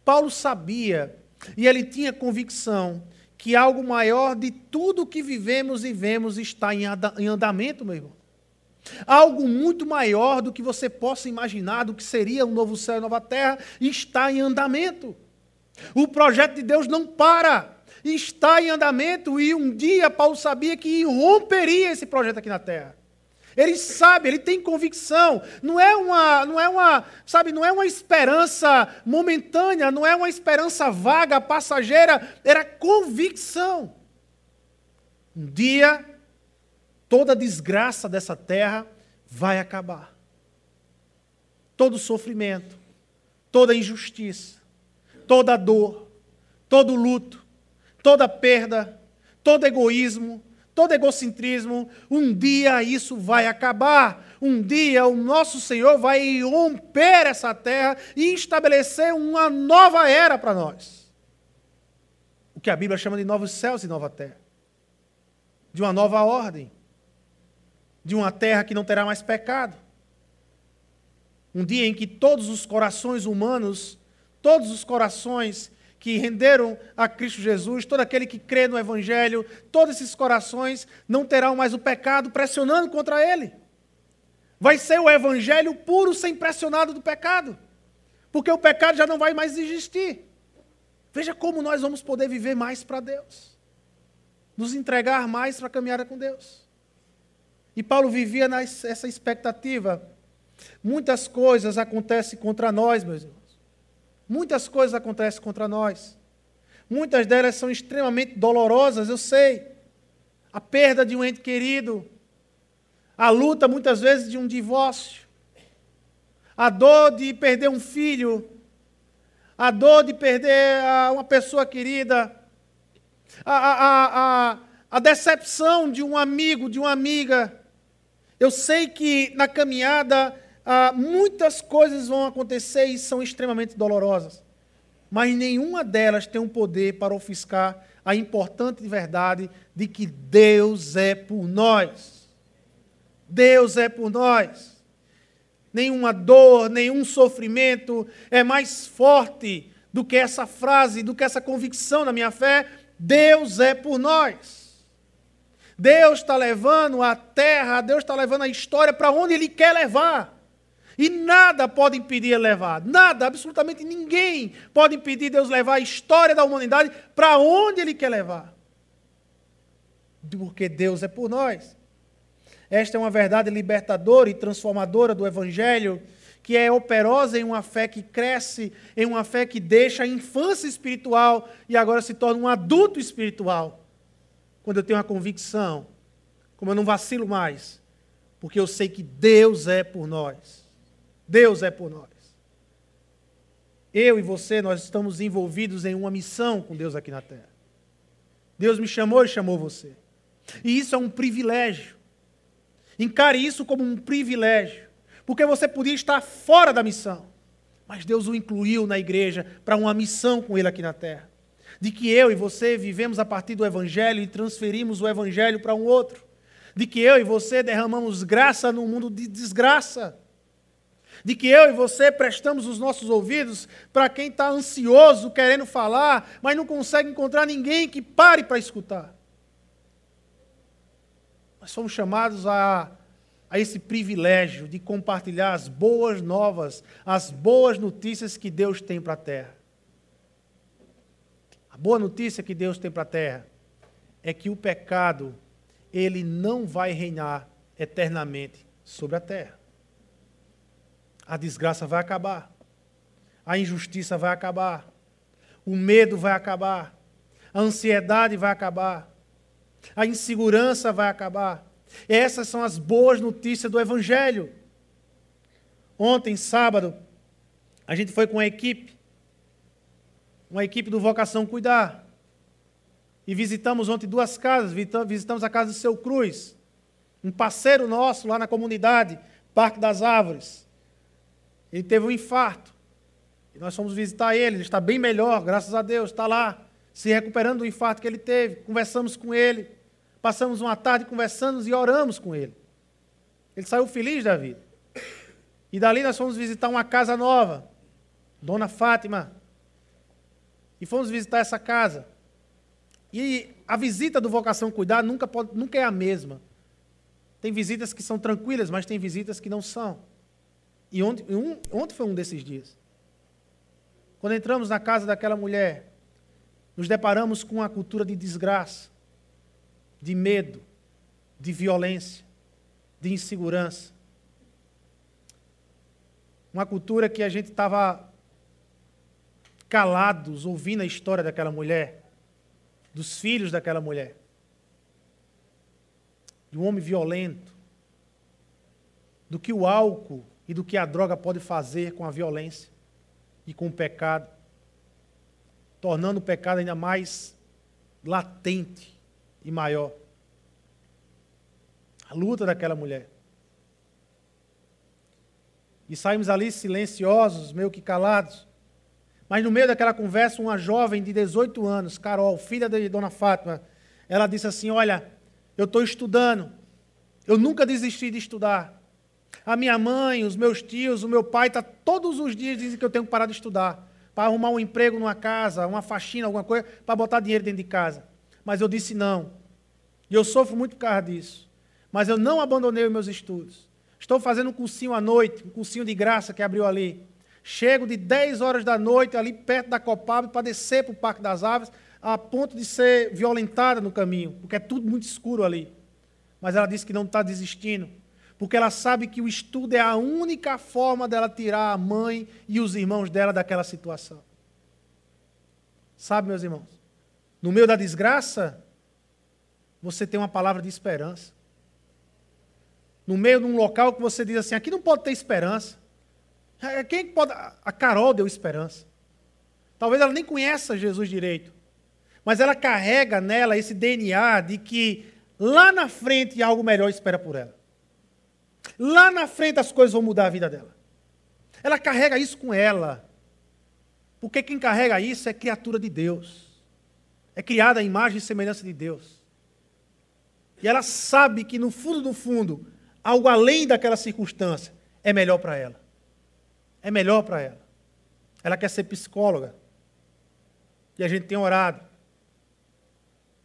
Paulo sabia e ele tinha convicção que algo maior de tudo que vivemos e vemos está em andamento, meu irmão. Algo muito maior do que você possa imaginar do que seria um novo céu e nova terra está em andamento. O projeto de Deus não para, está em andamento e um dia Paulo sabia que romperia esse projeto aqui na terra. Ele sabe, ele tem convicção. Não é uma, não é uma, sabe, não é uma esperança momentânea, não é uma esperança vaga, passageira, era convicção. Um dia toda desgraça dessa terra vai acabar. Todo sofrimento, toda injustiça, toda dor, todo luto, toda perda, todo egoísmo, todo egocentrismo, um dia isso vai acabar. Um dia o nosso Senhor vai romper essa terra e estabelecer uma nova era para nós. O que a Bíblia chama de novos céus e nova terra. De uma nova ordem de uma terra que não terá mais pecado. Um dia em que todos os corações humanos, todos os corações que renderam a Cristo Jesus, todo aquele que crê no Evangelho, todos esses corações não terão mais o pecado pressionando contra ele. Vai ser o Evangelho puro sem pressionado do pecado, porque o pecado já não vai mais existir. Veja como nós vamos poder viver mais para Deus, nos entregar mais para a caminhada com Deus. E Paulo vivia nessa expectativa. Muitas coisas acontecem contra nós, meus irmãos. Muitas coisas acontecem contra nós. Muitas delas são extremamente dolorosas, eu sei. A perda de um ente querido, a luta muitas vezes de um divórcio, a dor de perder um filho, a dor de perder uma pessoa querida, a, a, a, a decepção de um amigo, de uma amiga, eu sei que na caminhada ah, muitas coisas vão acontecer e são extremamente dolorosas, mas nenhuma delas tem um poder para ofuscar a importante verdade de que Deus é por nós. Deus é por nós. Nenhuma dor, nenhum sofrimento é mais forte do que essa frase, do que essa convicção da minha fé. Deus é por nós. Deus está levando a terra, Deus está levando a história para onde Ele quer levar. E nada pode impedir levar. Nada, absolutamente ninguém pode impedir Deus levar a história da humanidade para onde Ele quer levar. Porque Deus é por nós. Esta é uma verdade libertadora e transformadora do Evangelho, que é operosa em uma fé que cresce, em uma fé que deixa a infância espiritual e agora se torna um adulto espiritual quando eu tenho uma convicção, como eu não vacilo mais, porque eu sei que Deus é por nós. Deus é por nós. Eu e você, nós estamos envolvidos em uma missão com Deus aqui na terra. Deus me chamou e chamou você. E isso é um privilégio. Encare isso como um privilégio. Porque você podia estar fora da missão. Mas Deus o incluiu na igreja para uma missão com Ele aqui na terra de que eu e você vivemos a partir do Evangelho e transferimos o Evangelho para um outro, de que eu e você derramamos graça num mundo de desgraça, de que eu e você prestamos os nossos ouvidos para quem está ansioso, querendo falar, mas não consegue encontrar ninguém que pare para escutar. Nós somos chamados a, a esse privilégio de compartilhar as boas novas, as boas notícias que Deus tem para a terra. A boa notícia que Deus tem para a terra é que o pecado, ele não vai reinar eternamente sobre a terra. A desgraça vai acabar. A injustiça vai acabar. o medo vai acabar, a ansiedade vai acabar, a insegurança vai acabar. Essas são as boas notícias do Evangelho. Ontem, sábado, a gente foi com a equipe, uma equipe do Vocação Cuidar. E visitamos ontem duas casas. Visitamos a casa do seu Cruz, um parceiro nosso lá na comunidade, Parque das Árvores. Ele teve um infarto. E nós fomos visitar ele. Ele está bem melhor, graças a Deus. Está lá, se recuperando do infarto que ele teve. Conversamos com ele. Passamos uma tarde conversando e oramos com ele. Ele saiu feliz da vida. E dali nós fomos visitar uma casa nova, Dona Fátima. E fomos visitar essa casa. E a visita do Vocação Cuidar nunca, pode, nunca é a mesma. Tem visitas que são tranquilas, mas tem visitas que não são. E ontem, um, foi um desses dias. Quando entramos na casa daquela mulher, nos deparamos com uma cultura de desgraça, de medo, de violência, de insegurança. Uma cultura que a gente estava calados ouvindo a história daquela mulher, dos filhos daquela mulher, de um homem violento, do que o álcool e do que a droga pode fazer com a violência e com o pecado, tornando o pecado ainda mais latente e maior. A luta daquela mulher. E saímos ali silenciosos, meio que calados. Mas no meio daquela conversa, uma jovem de 18 anos, Carol, filha de Dona Fátima, ela disse assim: Olha, eu estou estudando. Eu nunca desisti de estudar. A minha mãe, os meus tios, o meu pai, tá, todos os dias dizem que eu tenho que parar de estudar. Para arrumar um emprego numa casa, uma faxina, alguma coisa, para botar dinheiro dentro de casa. Mas eu disse não. E eu sofro muito por causa disso. Mas eu não abandonei os meus estudos. Estou fazendo um cursinho à noite, um cursinho de graça que abriu ali. Chego de 10 horas da noite ali perto da Copab para descer para o Parque das Aves, a ponto de ser violentada no caminho, porque é tudo muito escuro ali. Mas ela disse que não está desistindo, porque ela sabe que o estudo é a única forma dela tirar a mãe e os irmãos dela daquela situação. Sabe, meus irmãos, no meio da desgraça, você tem uma palavra de esperança. No meio de um local que você diz assim: aqui não pode ter esperança. É, quem pode. A Carol deu esperança. Talvez ela nem conheça Jesus direito. Mas ela carrega nela esse DNA de que lá na frente algo melhor espera por ela. Lá na frente as coisas vão mudar a vida dela. Ela carrega isso com ela. Porque quem carrega isso é criatura de Deus. É criada a imagem e semelhança de Deus. E ela sabe que no fundo do fundo, algo além daquela circunstância é melhor para ela é melhor para ela. Ela quer ser psicóloga. E a gente tem orado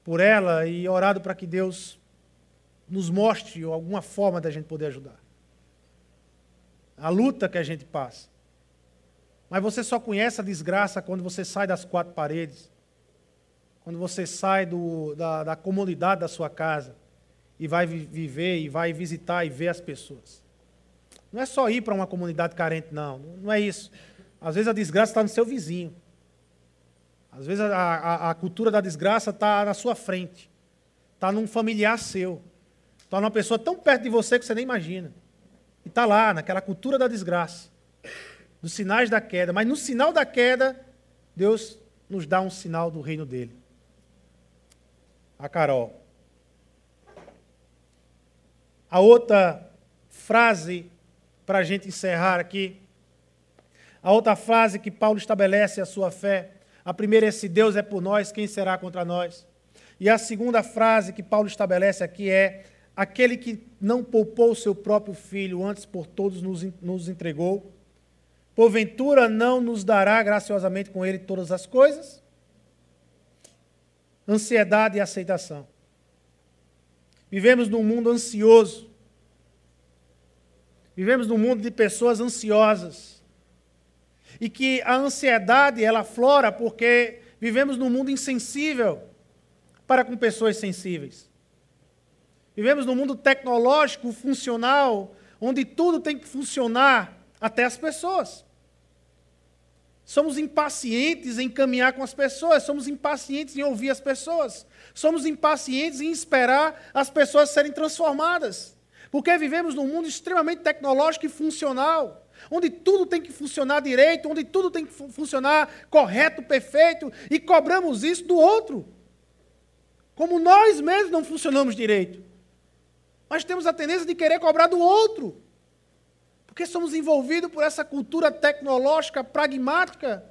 por ela e orado para que Deus nos mostre alguma forma da gente poder ajudar. A luta que a gente passa. Mas você só conhece a desgraça quando você sai das quatro paredes, quando você sai do, da, da comunidade da sua casa e vai viver e vai visitar e ver as pessoas. Não é só ir para uma comunidade carente, não. Não é isso. Às vezes a desgraça está no seu vizinho. Às vezes a, a, a cultura da desgraça está na sua frente. Está num familiar seu. Está numa pessoa tão perto de você que você nem imagina. E está lá, naquela cultura da desgraça. Dos sinais da queda. Mas no sinal da queda, Deus nos dá um sinal do reino dele. A Carol. A outra frase para a gente encerrar aqui. A outra frase que Paulo estabelece a sua fé. A primeira é: se Deus é por nós, quem será contra nós? E a segunda frase que Paulo estabelece aqui é: aquele que não poupou o seu próprio filho, antes por todos nos, nos entregou, porventura não nos dará graciosamente com ele todas as coisas? Ansiedade e aceitação. Vivemos num mundo ansioso, Vivemos num mundo de pessoas ansiosas. E que a ansiedade, ela flora porque vivemos num mundo insensível para com pessoas sensíveis. Vivemos num mundo tecnológico, funcional, onde tudo tem que funcionar, até as pessoas. Somos impacientes em caminhar com as pessoas, somos impacientes em ouvir as pessoas, somos impacientes em esperar as pessoas serem transformadas. Porque vivemos num mundo extremamente tecnológico e funcional, onde tudo tem que funcionar direito, onde tudo tem que funcionar correto, perfeito, e cobramos isso do outro. Como nós mesmos não funcionamos direito. Mas temos a tendência de querer cobrar do outro. Porque somos envolvidos por essa cultura tecnológica, pragmática,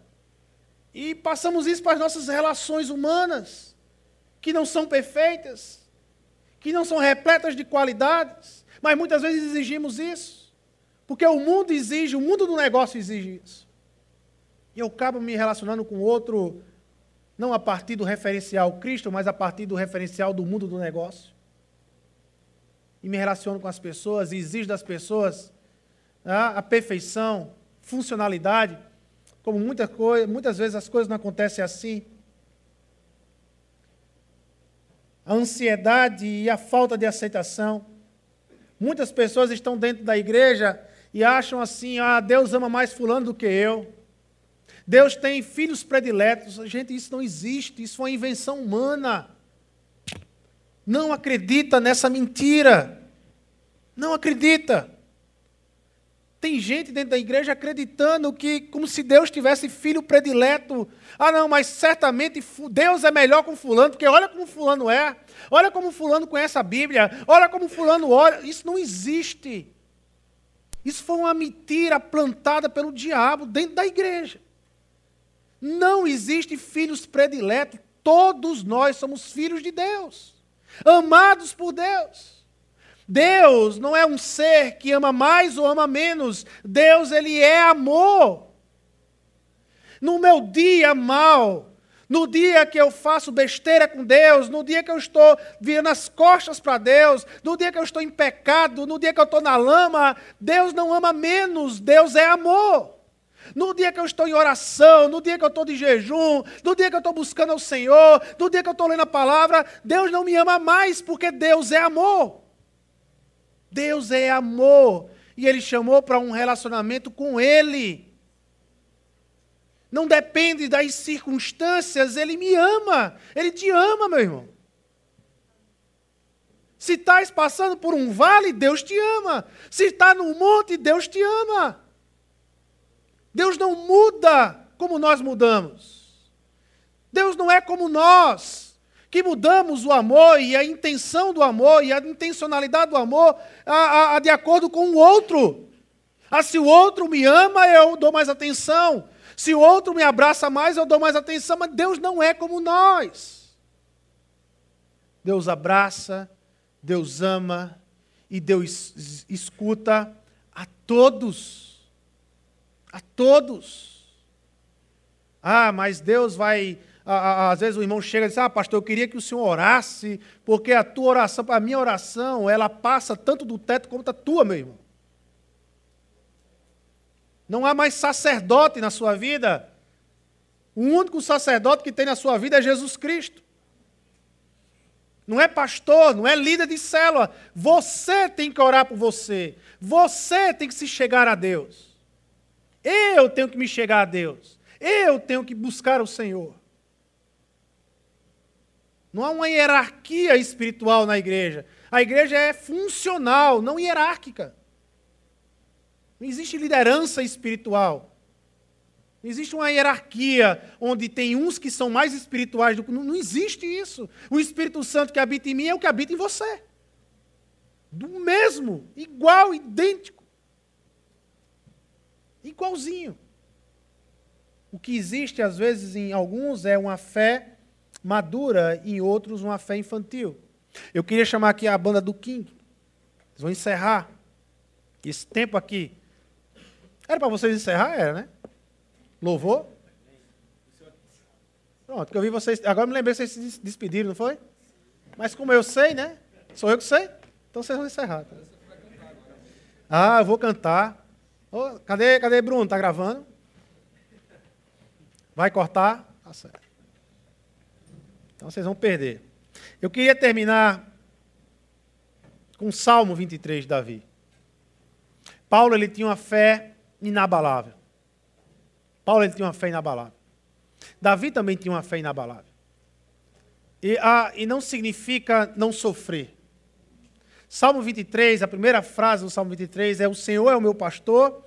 e passamos isso para as nossas relações humanas, que não são perfeitas, que não são repletas de qualidades, mas muitas vezes exigimos isso, porque o mundo exige, o mundo do negócio exige isso. E eu acabo me relacionando com outro, não a partir do referencial Cristo, mas a partir do referencial do mundo do negócio. E me relaciono com as pessoas e exijo das pessoas a perfeição, funcionalidade, como muita coisa, muitas vezes as coisas não acontecem assim. A ansiedade e a falta de aceitação. Muitas pessoas estão dentro da igreja e acham assim: ah, Deus ama mais Fulano do que eu. Deus tem filhos prediletos. Gente, isso não existe, isso é uma invenção humana. Não acredita nessa mentira. Não acredita. Tem gente dentro da igreja acreditando que, como se Deus tivesse filho predileto. Ah, não, mas certamente Deus é melhor com Fulano, porque olha como Fulano é. Olha como Fulano conhece a Bíblia. Olha como Fulano olha. Isso não existe. Isso foi uma mentira plantada pelo diabo dentro da igreja. Não existe filhos prediletos. Todos nós somos filhos de Deus, amados por Deus. Deus não é um ser que ama mais ou ama menos. Deus, ele é amor. No meu dia mal, no dia que eu faço besteira com Deus, no dia que eu estou virando as costas para Deus, no dia que eu estou em pecado, no dia que eu estou na lama, Deus não ama menos, Deus é amor. No dia que eu estou em oração, no dia que eu estou de jejum, no dia que eu estou buscando ao Senhor, no dia que eu estou lendo a palavra, Deus não me ama mais, porque Deus é amor. Deus é amor. E Ele chamou para um relacionamento com Ele. Não depende das circunstâncias, Ele me ama. Ele te ama, meu irmão. Se estás passando por um vale, Deus te ama. Se está num monte, Deus te ama. Deus não muda como nós mudamos. Deus não é como nós que mudamos o amor e a intenção do amor e a intencionalidade do amor a, a, a de acordo com o outro. Ah, se o outro me ama, eu dou mais atenção. Se o outro me abraça mais, eu dou mais atenção. Mas Deus não é como nós. Deus abraça, Deus ama e Deus escuta a todos. A todos. Ah, mas Deus vai às vezes o irmão chega e diz: Ah, pastor, eu queria que o senhor orasse, porque a tua oração, a minha oração, ela passa tanto do teto quanto a tua, meu irmão. Não há mais sacerdote na sua vida. O único sacerdote que tem na sua vida é Jesus Cristo. Não é pastor, não é líder de célula. Você tem que orar por você. Você tem que se chegar a Deus. Eu tenho que me chegar a Deus. Eu tenho que buscar o Senhor. Não há uma hierarquia espiritual na igreja. A igreja é funcional, não hierárquica. Não existe liderança espiritual. Não existe uma hierarquia onde tem uns que são mais espirituais do que. Não, não existe isso. O Espírito Santo que habita em mim é o que habita em você. Do mesmo, igual, idêntico. Igualzinho. O que existe, às vezes, em alguns é uma fé madura em outros uma fé infantil. Eu queria chamar aqui a banda do King. Eles vão encerrar esse tempo aqui. Era para vocês encerrar? Era, né? Louvor? Pronto, que eu vi vocês. Agora me lembrei que vocês se despediram, não foi? Mas como eu sei, né? Sou eu que sei? Então vocês vão encerrar. Tá? Ah, eu vou cantar. Oh, cadê, cadê Bruno? Tá gravando? Vai cortar? Tá certo. Então vocês vão perder. Eu queria terminar com o Salmo 23 de Davi. Paulo ele tinha uma fé inabalável. Paulo ele tinha uma fé inabalável. Davi também tinha uma fé inabalável. E, ah, e não significa não sofrer. Salmo 23, a primeira frase do Salmo 23 é: O Senhor é o meu pastor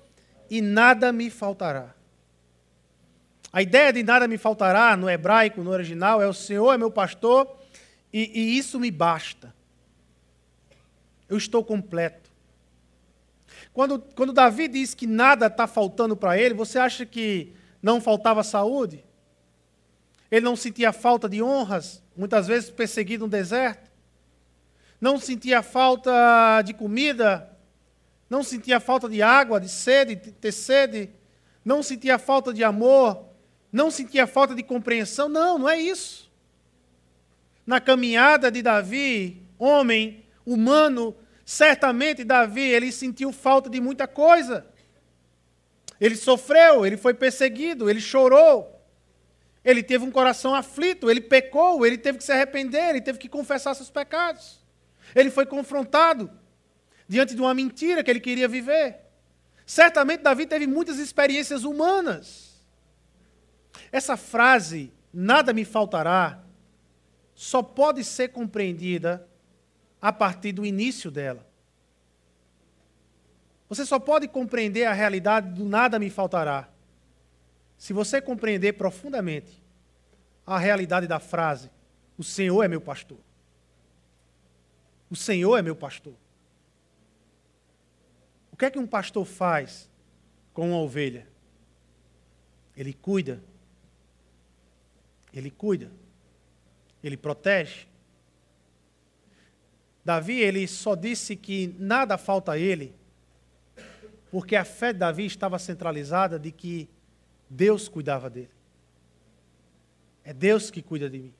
e nada me faltará. A ideia de nada me faltará no hebraico, no original, é: O Senhor é meu pastor e, e isso me basta. Eu estou completo. Quando, quando Davi diz que nada está faltando para ele, você acha que não faltava saúde? Ele não sentia falta de honras, muitas vezes perseguido no deserto? Não sentia falta de comida, não sentia falta de água, de sede, de ter sede, não sentia falta de amor, não sentia falta de compreensão. Não, não é isso. Na caminhada de Davi, homem, humano, certamente Davi, ele sentiu falta de muita coisa. Ele sofreu, ele foi perseguido, ele chorou. Ele teve um coração aflito, ele pecou, ele teve que se arrepender, ele teve que confessar seus pecados. Ele foi confrontado diante de uma mentira que ele queria viver. Certamente Davi teve muitas experiências humanas. Essa frase, nada me faltará, só pode ser compreendida a partir do início dela. Você só pode compreender a realidade do nada me faltará se você compreender profundamente a realidade da frase: O Senhor é meu pastor. O Senhor é meu pastor. O que é que um pastor faz com uma ovelha? Ele cuida. Ele cuida. Ele protege. Davi, ele só disse que nada falta a ele, porque a fé de Davi estava centralizada de que Deus cuidava dele. É Deus que cuida de mim.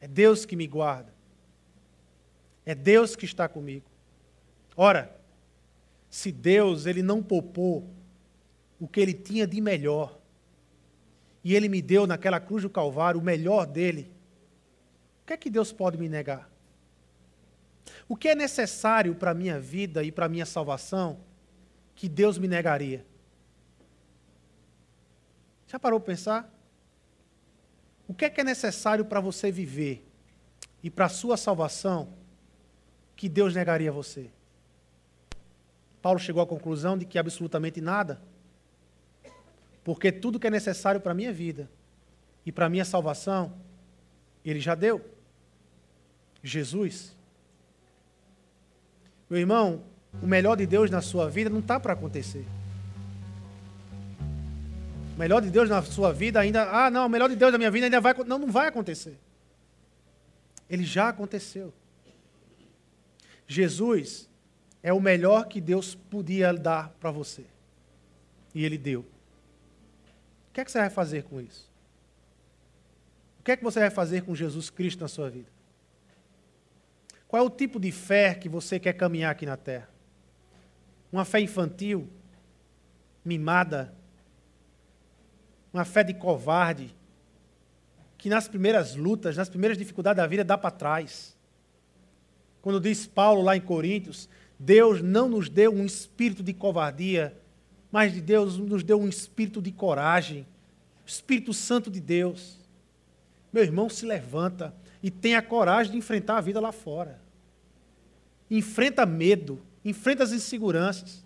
É Deus que me guarda. É Deus que está comigo. Ora, se Deus ele não poupou o que ele tinha de melhor, e ele me deu naquela cruz do Calvário o melhor dele, o que é que Deus pode me negar? O que é necessário para a minha vida e para a minha salvação que Deus me negaria? Já parou para pensar? O que é que é necessário para você viver e para a sua salvação que Deus negaria você? Paulo chegou à conclusão de que absolutamente nada. Porque tudo que é necessário para a minha vida e para a minha salvação, ele já deu. Jesus. Meu irmão, o melhor de Deus na sua vida não está para acontecer. O melhor de Deus na sua vida ainda. Ah, não, o melhor de Deus na minha vida ainda vai. Não, não vai acontecer. Ele já aconteceu. Jesus é o melhor que Deus podia dar para você. E Ele deu. O que é que você vai fazer com isso? O que é que você vai fazer com Jesus Cristo na sua vida? Qual é o tipo de fé que você quer caminhar aqui na terra? Uma fé infantil, mimada, uma fé de covarde, que nas primeiras lutas, nas primeiras dificuldades da vida dá para trás. Quando diz Paulo lá em Coríntios, Deus não nos deu um espírito de covardia, mas de Deus nos deu um espírito de coragem, o Espírito Santo de Deus. Meu irmão, se levanta e tenha coragem de enfrentar a vida lá fora. Enfrenta medo, enfrenta as inseguranças.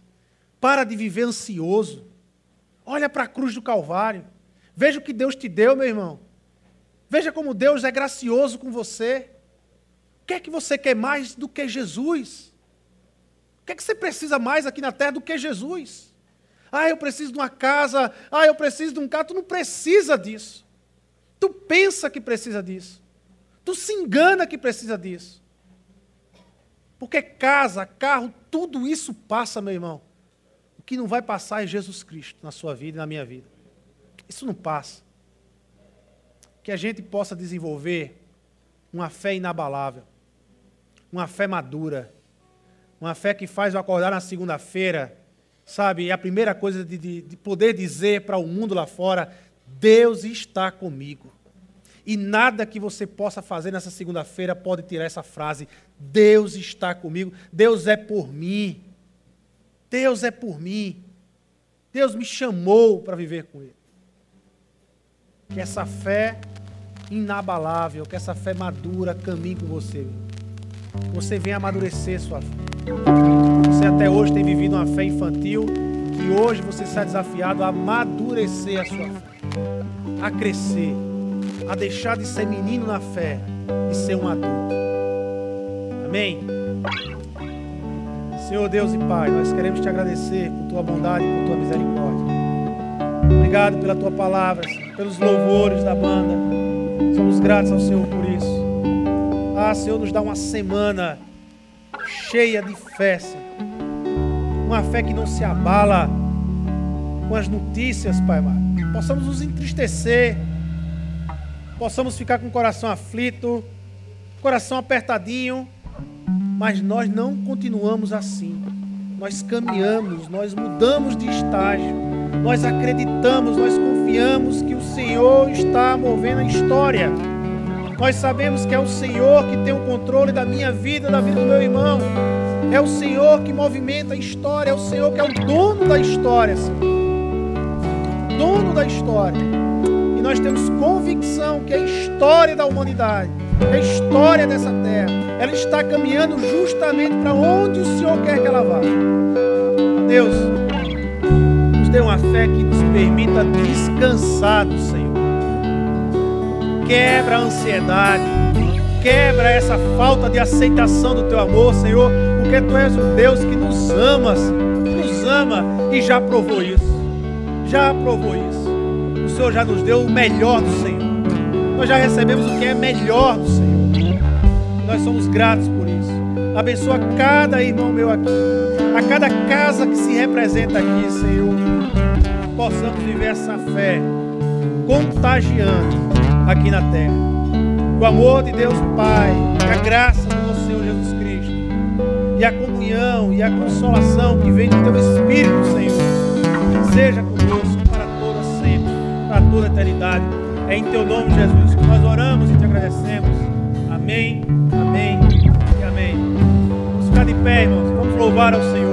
Para de viver ansioso. Olha para a cruz do Calvário. Veja o que Deus te deu, meu irmão. Veja como Deus é gracioso com você. O que é que você quer mais do que Jesus? O que é que você precisa mais aqui na terra do que Jesus? Ah, eu preciso de uma casa. Ah, eu preciso de um carro. Tu não precisa disso. Tu pensa que precisa disso. Tu se engana que precisa disso. Porque casa, carro, tudo isso passa, meu irmão. O que não vai passar é Jesus Cristo na sua vida e na minha vida. Isso não passa. Que a gente possa desenvolver uma fé inabalável uma fé madura, uma fé que faz eu acordar na segunda-feira, sabe? E a primeira coisa de, de, de poder dizer para o mundo lá fora: Deus está comigo. E nada que você possa fazer nessa segunda-feira pode tirar essa frase: Deus está comigo, Deus é por mim. Deus é por mim. Deus me chamou para viver com Ele. Que essa fé inabalável, que essa fé madura caminhe com você. Que você venha amadurecer sua fé. Você até hoje tem vivido uma fé infantil, que hoje você está desafiado a amadurecer a sua fé, a crescer, a deixar de ser menino na fé e ser um adulto. Amém? Senhor Deus e Pai, nós queremos te agradecer por tua bondade e por tua misericórdia. Obrigado pela tua palavra, pelos louvores da banda. Somos gratos ao Senhor por isso. Ah, Senhor, nos dá uma semana cheia de fé, Senhor. Uma fé que não se abala com as notícias, Pai amado. Possamos nos entristecer, possamos ficar com o coração aflito, coração apertadinho, mas nós não continuamos assim. Nós caminhamos, nós mudamos de estágio, nós acreditamos, nós confiamos que o Senhor está movendo a história. Nós sabemos que é o Senhor que tem o controle da minha vida, da vida do meu irmão. É o Senhor que movimenta a história, é o Senhor que é o dono da história, Senhor. Dono da história. E nós temos convicção que a história da humanidade, a história dessa terra, ela está caminhando justamente para onde o Senhor quer que ela vá. Deus, nos dê uma fé que nos permita descansar do Senhor. Quebra a ansiedade, quebra essa falta de aceitação do teu amor, Senhor, porque tu és um Deus que nos ama, nos ama e já provou isso. Já provou isso. O Senhor já nos deu o melhor do Senhor. Nós já recebemos o que é melhor do Senhor. Nós somos gratos por isso. Abençoa cada irmão meu aqui, a cada casa que se representa aqui, Senhor. Possamos viver essa fé contagiando aqui na terra. O amor de Deus Pai, a graça do nosso Senhor Jesus Cristo, e a comunhão e a consolação que vem do Teu Espírito, Senhor, seja conosco para toda sempre, para toda a eternidade. É em Teu nome, Jesus, que nós oramos e te agradecemos. Amém, amém e amém. Vamos ficar de pé, irmãos. Vamos louvar ao Senhor.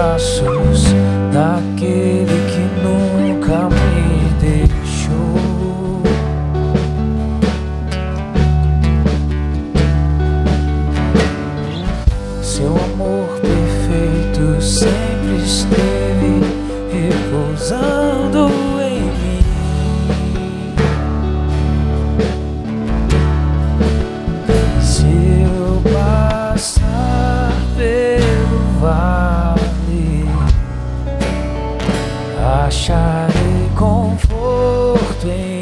Braços daquele que nunca me deixou. Seu amor perfeito sempre esteve repousando em mim. Se eu passar pelo vale, acharei conforto em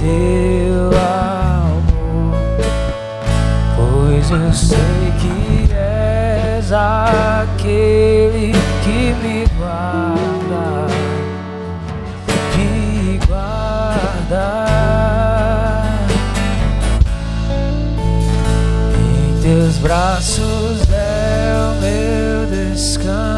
teu amor, pois eu sei que és aquele que me guarda, me guarda. Em teus braços é o meu descanso.